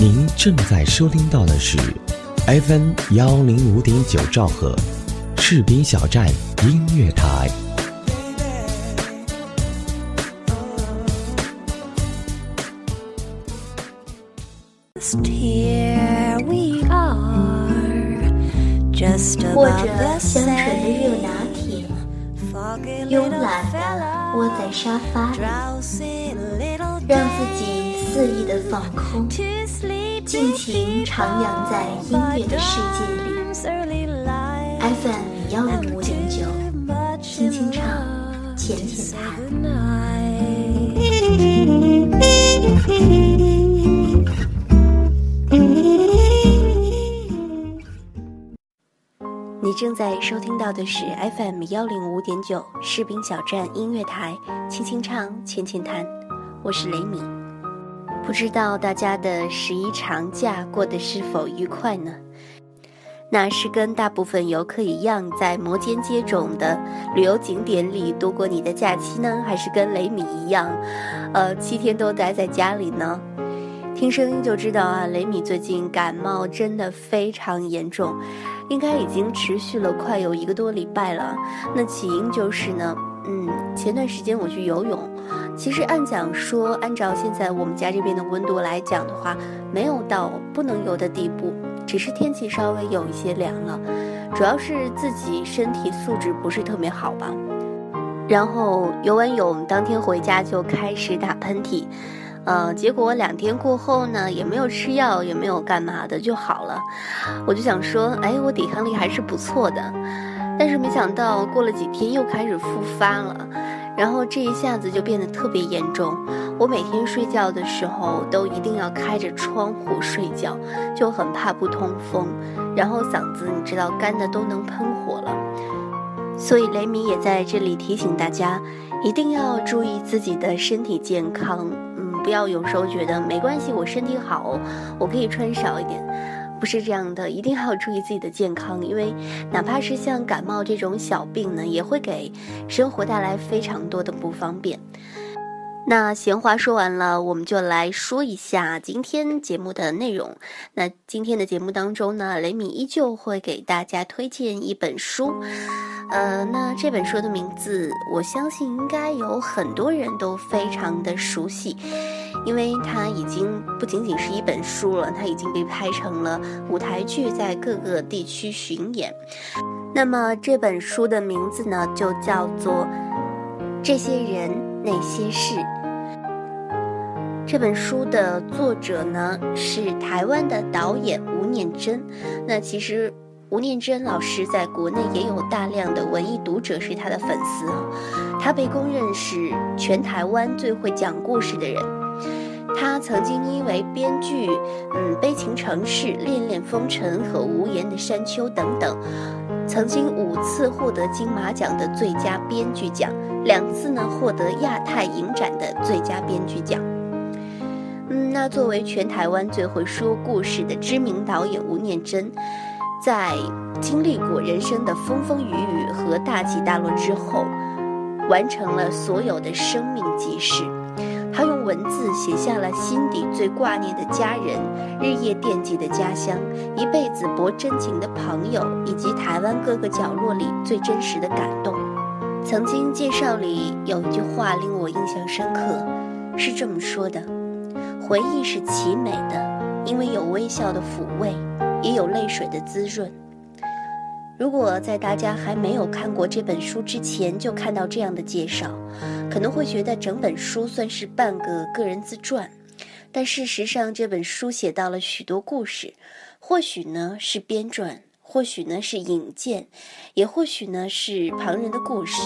您正在收听到的是 FM 幺零五点九兆赫，士兵小站音乐台。或者香醇的热拿铁，慵懒的窝在沙发里，让自己。肆意的放空，尽情徜徉在音乐的世界里。FM 幺零五点九，轻轻唱，浅浅谈。你正在收听到的是 FM 幺零五点九士兵小站音乐台，轻轻唱，浅浅谈，我是雷米。不知道大家的十一长假过得是否愉快呢？那是跟大部分游客一样，在摩肩接踵的旅游景点里度过你的假期呢，还是跟雷米一样，呃，七天都待在家里呢？听声音就知道啊，雷米最近感冒真的非常严重，应该已经持续了快有一个多礼拜了。那起因就是呢，嗯，前段时间我去游泳，其实按讲说，按照现在我们家这边的温度来讲的话，没有到不能游的地步，只是天气稍微有一些凉了，主要是自己身体素质不是特别好吧。然后游完泳当天回家就开始打喷嚏。呃，结果两天过后呢，也没有吃药，也没有干嘛的，就好了。我就想说，哎，我抵抗力还是不错的。但是没想到过了几天又开始复发了，然后这一下子就变得特别严重。我每天睡觉的时候都一定要开着窗户睡觉，就很怕不通风，然后嗓子你知道干的都能喷火了。所以雷米也在这里提醒大家，一定要注意自己的身体健康。嗯，不要有时候觉得没关系，我身体好，我可以穿少一点，不是这样的，一定要注意自己的健康，因为哪怕是像感冒这种小病呢，也会给生活带来非常多的不方便。那闲话说完了，我们就来说一下今天节目的内容。那今天的节目当中呢，雷米依旧会给大家推荐一本书。呃，那这本书的名字，我相信应该有很多人都非常的熟悉，因为它已经不仅仅是一本书了，它已经被拍成了舞台剧，在各个地区巡演。那么这本书的名字呢，就叫做《这些人那些事》。这本书的作者呢是台湾的导演吴念真。那其实吴念真老师在国内也有大量的文艺读者是他的粉丝啊，他被公认是全台湾最会讲故事的人。他曾经因为编剧《嗯悲情城市》《恋恋风尘》和《无言的山丘》等等，曾经五次获得金马奖的最佳编剧奖，两次呢获得亚太影展的最佳编剧奖。嗯，那作为全台湾最会说故事的知名导演吴念真，在经历过人生的风风雨雨和大起大落之后，完成了所有的生命纪事。他用文字写下了心底最挂念的家人，日夜惦记的家乡，一辈子博真情的朋友，以及台湾各个角落里最真实的感动。曾经介绍里有一句话令我印象深刻，是这么说的。回忆是奇美的，因为有微笑的抚慰，也有泪水的滋润。如果在大家还没有看过这本书之前就看到这样的介绍，可能会觉得整本书算是半个个人自传。但事实上，这本书写到了许多故事，或许呢是编撰，或许呢是引荐，也或许呢是旁人的故事。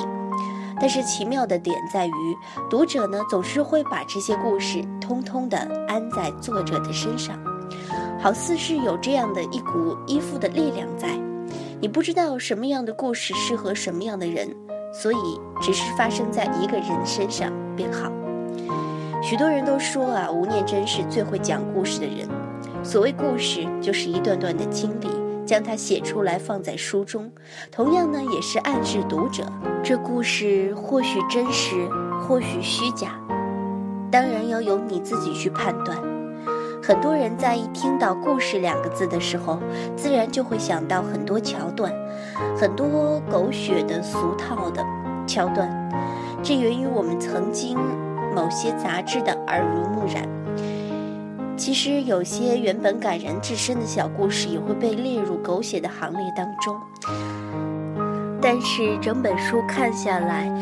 但是奇妙的点在于，读者呢总是会把这些故事通通的安在作者的身上，好似是有这样的一股依附的力量在。你不知道什么样的故事适合什么样的人，所以只是发生在一个人身上便好。许多人都说啊，吴念真是最会讲故事的人。所谓故事，就是一段段的经历。将它写出来放在书中，同样呢也是暗示读者，这故事或许真实，或许虚假，当然要由你自己去判断。很多人在一听到“故事”两个字的时候，自然就会想到很多桥段，很多狗血的、俗套的桥段。这源于我们曾经某些杂志的耳濡目染。其实有些原本感人至深的小故事，也会被列入狗血的行列当中。但是整本书看下来，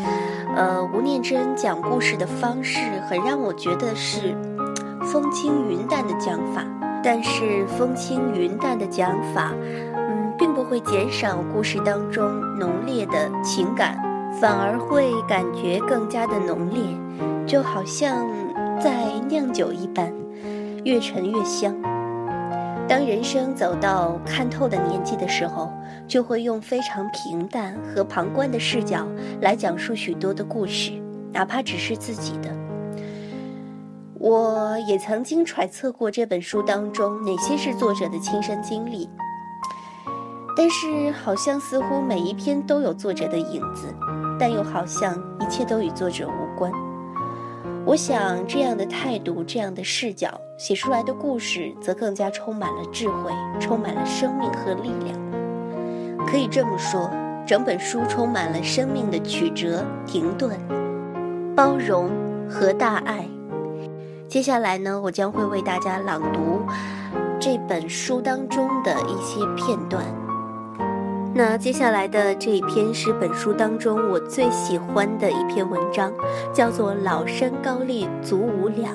呃，吴念真讲故事的方式，很让我觉得是风轻云淡的讲法。但是风轻云淡的讲法，嗯，并不会减少故事当中浓烈的情感，反而会感觉更加的浓烈，就好像在酿酒一般。越陈越香。当人生走到看透的年纪的时候，就会用非常平淡和旁观的视角来讲述许多的故事，哪怕只是自己的。我也曾经揣测过这本书当中哪些是作者的亲身经历，但是好像似乎每一篇都有作者的影子，但又好像一切都与作者无关。我想，这样的态度，这样的视角，写出来的故事，则更加充满了智慧，充满了生命和力量。可以这么说，整本书充满了生命的曲折、停顿、包容和大爱。接下来呢，我将会为大家朗读这本书当中的一些片段。那接下来的这一篇是本书当中我最喜欢的一篇文章，叫做《老山高丽足无两》。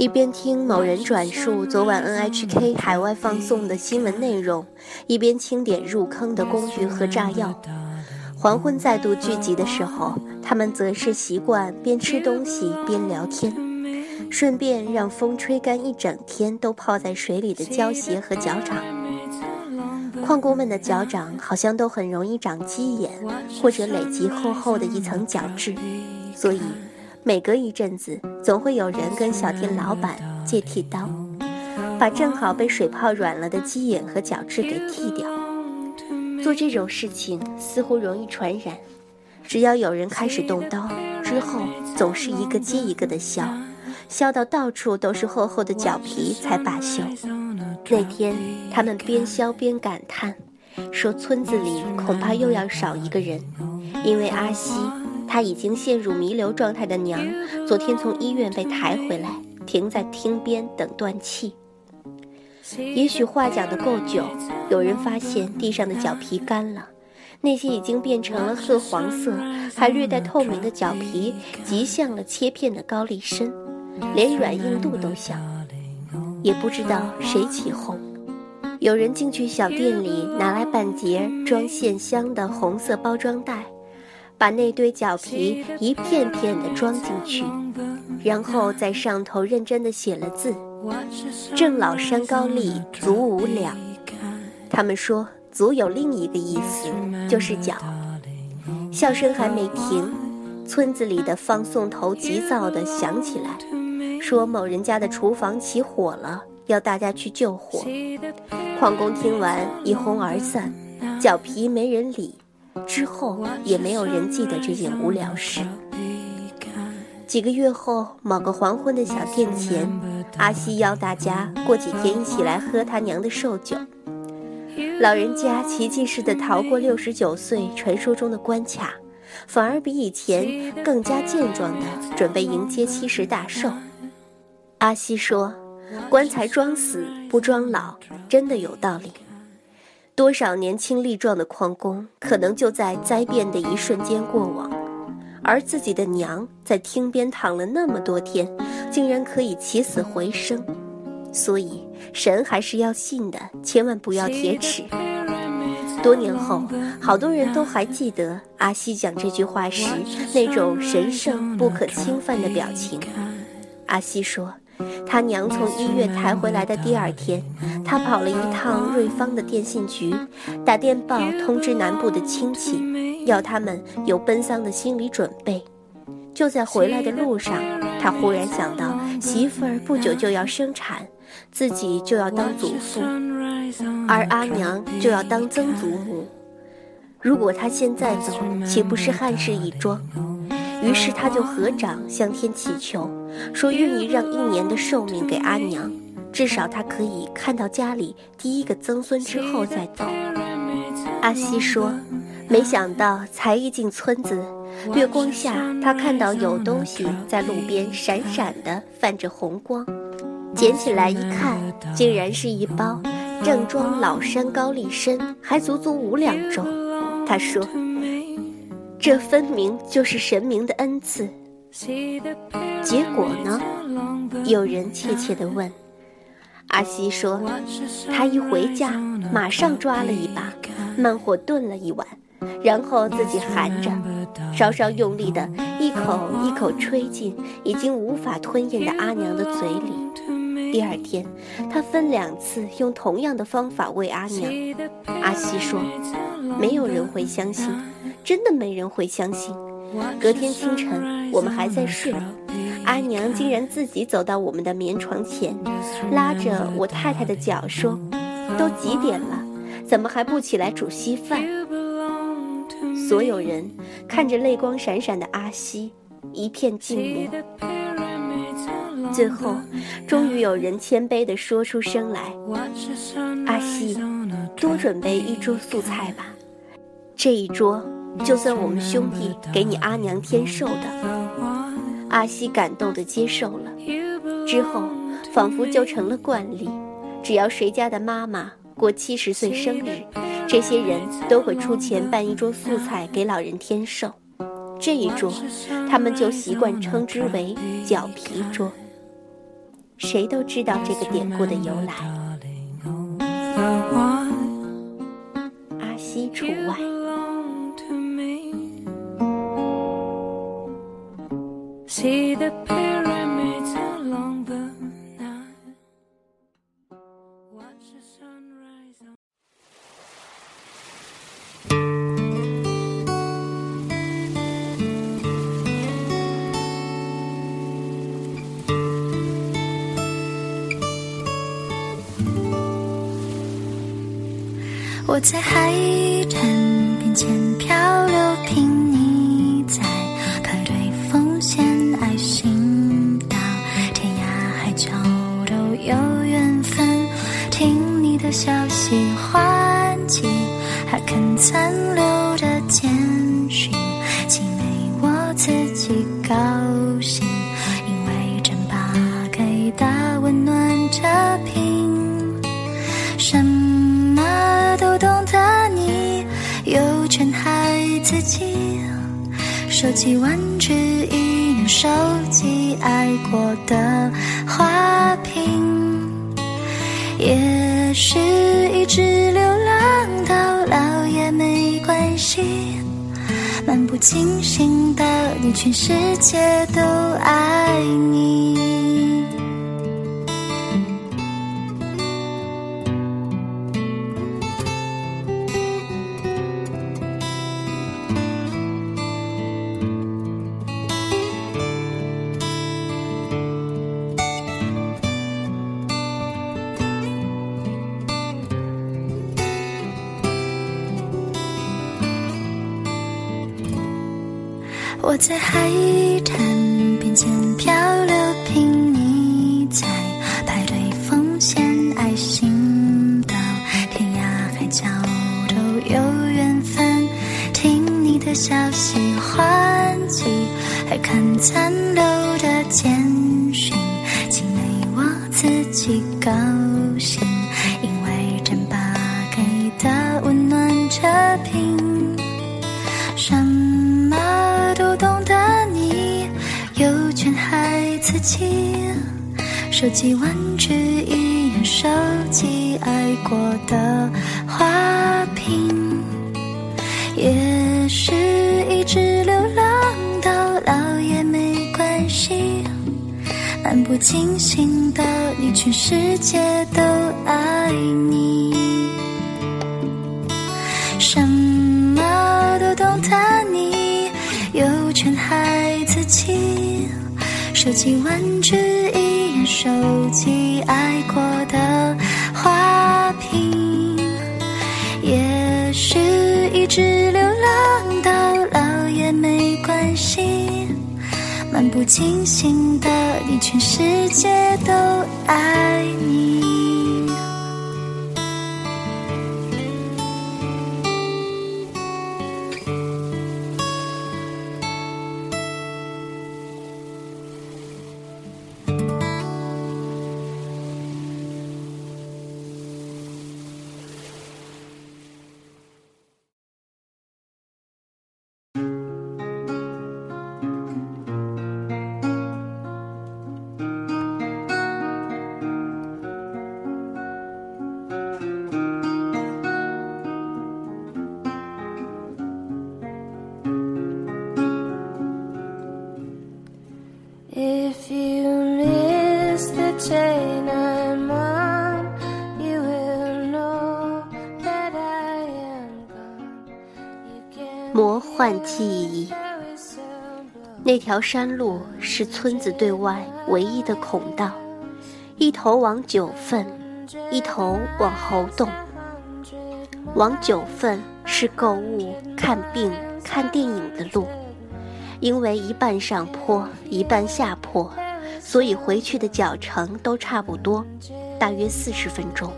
一边听某人转述昨晚 NHK 海外放送的新闻内容，一边清点入坑的工具和炸药。黄昏再度聚集的时候，他们则是习惯边吃东西边聊天，顺便让风吹干一整天都泡在水里的胶鞋和脚掌。矿工们的脚掌好像都很容易长鸡眼，或者累积厚厚的一层角质，所以。每隔一阵子，总会有人跟小店老板借剃刀，把正好被水泡软了的鸡眼和角质给剃掉。做这种事情似乎容易传染，只要有人开始动刀，之后总是一个接一个的削，削到到处都是厚厚的脚皮才罢休。那天，他们边削边感叹，说村子里恐怕又要少一个人，因为阿西。他已经陷入弥留状态的娘，昨天从医院被抬回来，停在厅边等断气。也许话讲的够久，有人发现地上的脚皮干了，那些已经变成了褐黄色，还略带透明的脚皮，极像了切片的高丽参，连软硬度都像。也不知道谁起哄，有人进去小店里拿来半截装线香的红色包装袋。把那堆脚皮一片片地装进去，然后在上头认真地写了字：“郑老山高丽足无两。”他们说“足”有另一个意思，就是脚。笑声还没停，村子里的放送头急躁地响起来，说某人家的厨房起火了，要大家去救火。矿工听完一哄而散，脚皮没人理。之后也没有人记得这件无聊事。几个月后，某个黄昏的小店前，阿西邀大家过几天一起来喝他娘的寿酒。老人家奇迹似的逃过六十九岁传说中的关卡，反而比以前更加健壮的准备迎接七十大寿。阿西说：“棺材装死不装老，真的有道理。”多少年轻力壮的矿工，可能就在灾变的一瞬间过往，而自己的娘在厅边躺了那么多天，竟然可以起死回生。所以神还是要信的，千万不要铁齿。多年后，好多人都还记得阿西讲这句话时那种神圣不可侵犯的表情。阿西说，他娘从医院抬回来的第二天，他跑了一趟瑞芳的电信局，打电报通知南部的亲戚，要他们有奔丧的心理准备。就在回来的路上，他忽然想到媳妇儿不久就要生产。自己就要当祖父，而阿娘就要当曾祖母。如果他现在走，岂不是憾事一桩？于是他就合掌向天祈求，说愿意让一年的寿命给阿娘，至少他可以看到家里第一个曾孙之后再走。阿西说：“没想到才一进村子，月光下他看到有东西在路边闪闪的泛着红光。”捡起来一看，竟然是一包正装老山高丽参，还足足五两重。他说：“这分明就是神明的恩赐。”结果呢？有人怯怯地问。阿西说：“他一回家，马上抓了一把，慢火炖了一碗，然后自己含着，稍稍用力的一口一口吹进已经无法吞咽的阿娘的嘴里。”第二天，他分两次用同样的方法喂阿娘。阿西说：“没有人会相信，真的没人会相信。”隔天清晨，我们还在睡，阿娘竟然自己走到我们的棉床前，拉着我太太的脚说：“都几点了，怎么还不起来煮稀饭？”所有人看着泪光闪闪的阿西，一片静默。最后，终于有人谦卑地说出声来：“阿西，多准备一桌素菜吧，这一桌就算我们兄弟给你阿娘添寿的。”阿西感动地接受了。之后，仿佛就成了惯例，只要谁家的妈妈过七十岁生日，这些人都会出钱办一桌素菜给老人添寿。这一桌，他们就习惯称之为“脚皮桌”。谁都知道这个典故的由来，在海滩边前漂流，听你在排队奉献爱心，到天涯海角都有缘分。听你的消息唤起还肯残留的简讯，自己收集玩具，一样收集爱过的花瓶。也许一直流浪到老也没关系。漫不经心的你，全世界都爱你。在海滩边捡漂流，瓶你在排队奉献爱心，到天涯海角都有缘分。听你的消息欢喜还看残留起，收集玩具一样收集爱过的花瓶，也是一直流浪到老也没关系。漫不经心的你，全世界都爱你，收集玩具一样收集爱过的花瓶，也许一直流浪到老也没关系。漫不经心的你，全世界都爱你。换记忆。那条山路是村子对外唯一的孔道，一头往九份，一头往猴洞。往九份是购物、看病、看电影的路，因为一半上坡，一半下坡，所以回去的脚程都差不多，大约四十分钟。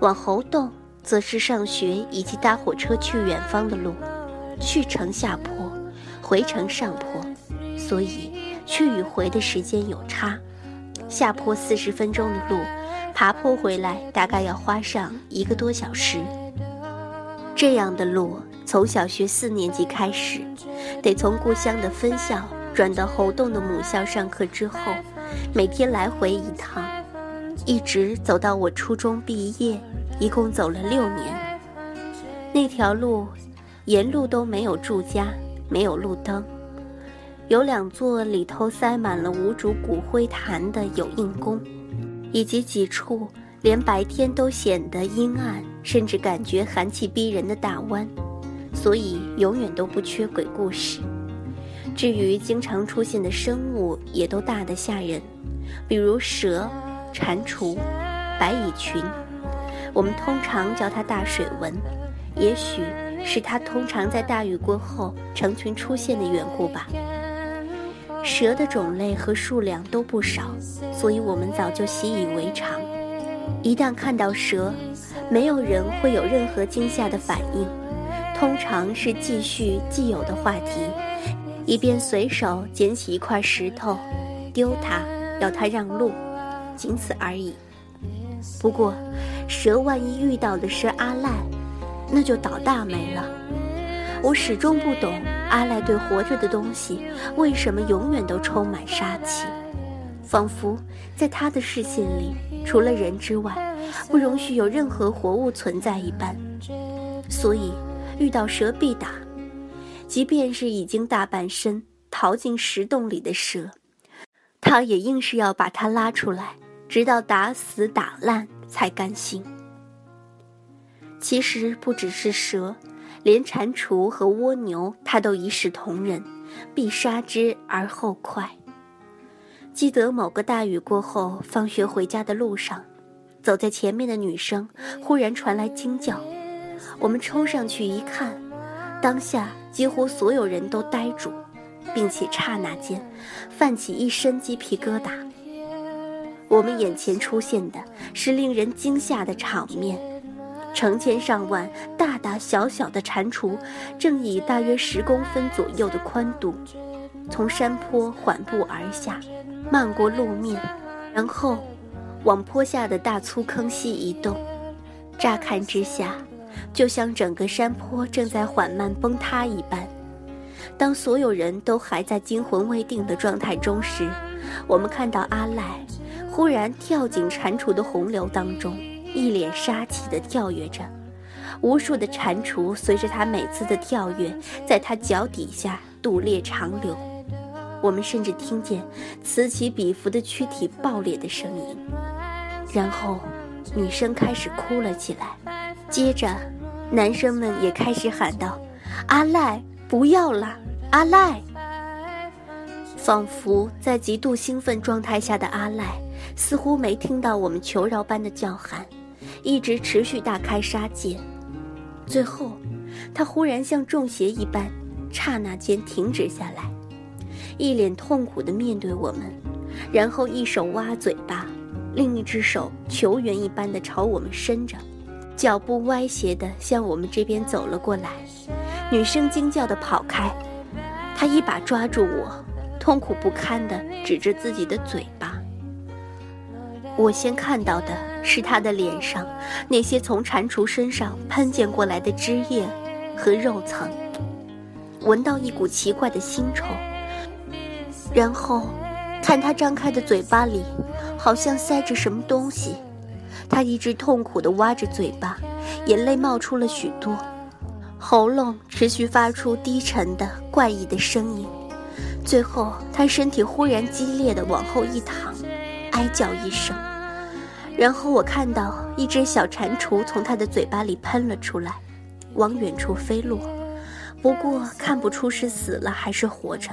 往猴洞则是上学以及搭火车去远方的路，去程下坡，回程上坡，所以去与回的时间有差。下坡四十分钟的路，爬坡回来大概要花上一个多小时。这样的路，从小学四年级开始，得从故乡的分校转到侯洞的母校上课之后，每天来回一趟，一直走到我初中毕业，一共走了六年。那条路，沿路都没有住家，没有路灯，有两座里头塞满了无主骨灰坛的有印宫，以及几处连白天都显得阴暗，甚至感觉寒气逼人的大湾，所以永远都不缺鬼故事。至于经常出现的生物，也都大得吓人，比如蛇、蟾蜍、白蚁群。我们通常叫它大水蚊，也许是它通常在大雨过后成群出现的缘故吧。蛇的种类和数量都不少，所以我们早就习以为常。一旦看到蛇，没有人会有任何惊吓的反应，通常是继续既有的话题，以便随手捡起一块石头，丢它，要它让路，仅此而已。不过，蛇万一遇到的是阿赖，那就倒大霉了。我始终不懂阿赖对活着的东西为什么永远都充满杀气，仿佛在他的视线里，除了人之外，不容许有任何活物存在一般。所以，遇到蛇必打，即便是已经大半身逃进石洞里的蛇，他也硬是要把它拉出来，直到打死打烂才甘心。其实不只是蛇。连蟾蜍和蜗牛，他都一视同仁，必杀之而后快。记得某个大雨过后，放学回家的路上，走在前面的女生忽然传来惊叫，我们冲上去一看，当下几乎所有人都呆住，并且刹那间泛起一身鸡皮疙瘩。我们眼前出现的是令人惊吓的场面。成千上万大大小小的蟾蜍，正以大约十公分左右的宽度，从山坡缓步而下，漫过路面，然后往坡下的大粗坑隙移动。乍看之下，就像整个山坡正在缓慢崩塌一般。当所有人都还在惊魂未定的状态中时，我们看到阿赖忽然跳进蟾蜍的洪流当中，一脸杀气地跳跃着，无数的蟾蜍随着他每次的跳跃，在他脚底下肚裂长流。我们甚至听见此起彼伏的躯体爆裂的声音，然后女生开始哭了起来，接着男生们也开始喊道：“阿赖，不要了，阿赖！”仿佛在极度兴奋状态下的阿赖，似乎没听到我们求饶般的叫喊，一直持续大开杀戒。最后，他忽然像中邪一般，刹那间停止下来。一脸痛苦地面对我们，然后一手挖嘴巴，另一只手球员一般的朝我们伸着，脚步歪斜地向我们这边走了过来。女生惊叫地跑开，他一把抓住我，痛苦不堪地指着自己的嘴巴。我先看到的是他的脸上那些从蟾蜍身上喷溅过来的汁液和肉层，闻到一股奇怪的腥臭。然后，看他张开的嘴巴里，好像塞着什么东西。他一直痛苦地挖着嘴巴，眼泪冒出了许多，喉咙持续发出低沉的怪异的声音。最后，他身体忽然激烈地往后一躺，哀叫一声。然后我看到一只小蟾蜍从他的嘴巴里喷了出来，往远处飞落。不过看不出是死了还是活着。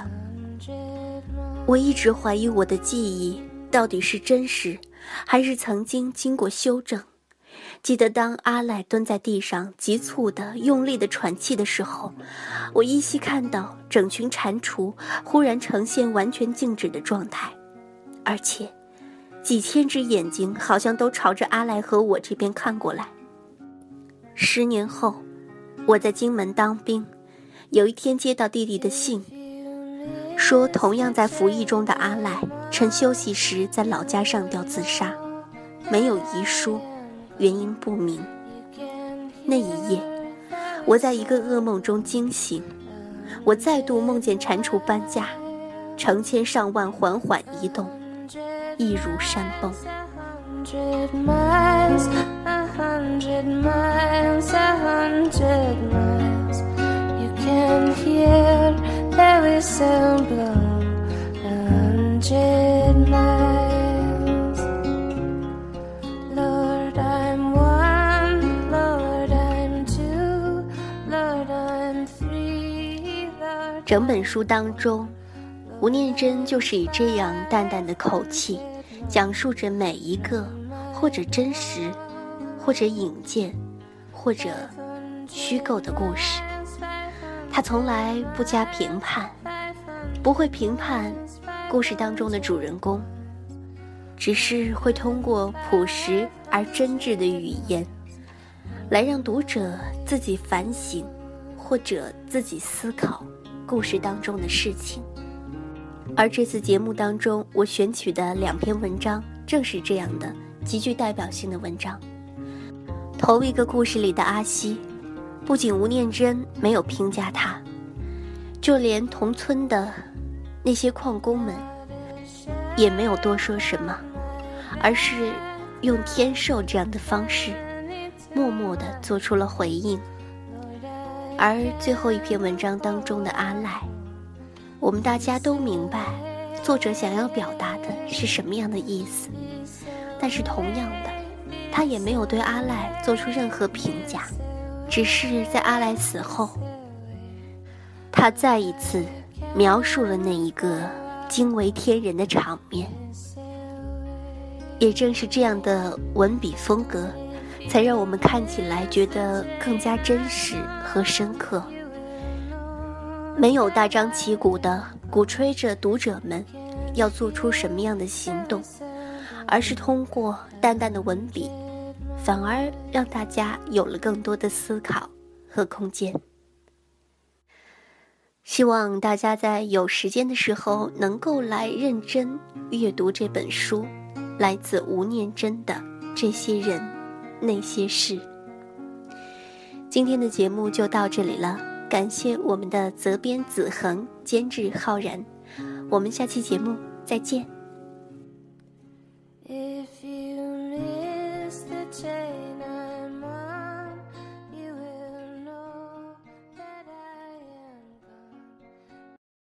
我一直怀疑我的记忆到底是真实，还是曾经经过修正。记得当阿赖蹲在地上急促的、用力的喘气的时候，我依稀看到整群蟾蜍忽然呈现完全静止的状态，而且几千只眼睛好像都朝着阿赖和我这边看过来。十年后，我在荆门当兵，有一天接到弟弟的信。说，同样在服役中的阿赖，趁休息时在老家上吊自杀，没有遗书，原因不明。那一夜，我在一个噩梦中惊醒，我再度梦见蟾蜍搬家，成千上万缓缓移动，一如山崩。整本书当中，吴念真就是以这样淡淡的口气，讲述着每一个或者真实，或者引荐，或者虚构的故事。他从来不加评判，不会评判故事当中的主人公，只是会通过朴实而真挚的语言，来让读者自己反省，或者自己思考故事当中的事情。而这次节目当中，我选取的两篇文章正是这样的极具代表性的文章。头一个故事里的阿西。不仅吴念真没有评价他，就连同村的那些矿工们也没有多说什么，而是用天授这样的方式，默默地做出了回应。而最后一篇文章当中的阿赖，我们大家都明白作者想要表达的是什么样的意思，但是同样的，他也没有对阿赖做出任何评价。只是在阿赖死后，他再一次描述了那一个惊为天人的场面。也正是这样的文笔风格，才让我们看起来觉得更加真实和深刻。没有大张旗鼓的鼓吹着读者们要做出什么样的行动，而是通过淡淡的文笔。反而让大家有了更多的思考和空间。希望大家在有时间的时候能够来认真阅读这本书，来自吴念真的《这些人那些事》。今天的节目就到这里了，感谢我们的责编子恒、监制浩然，我们下期节目再见。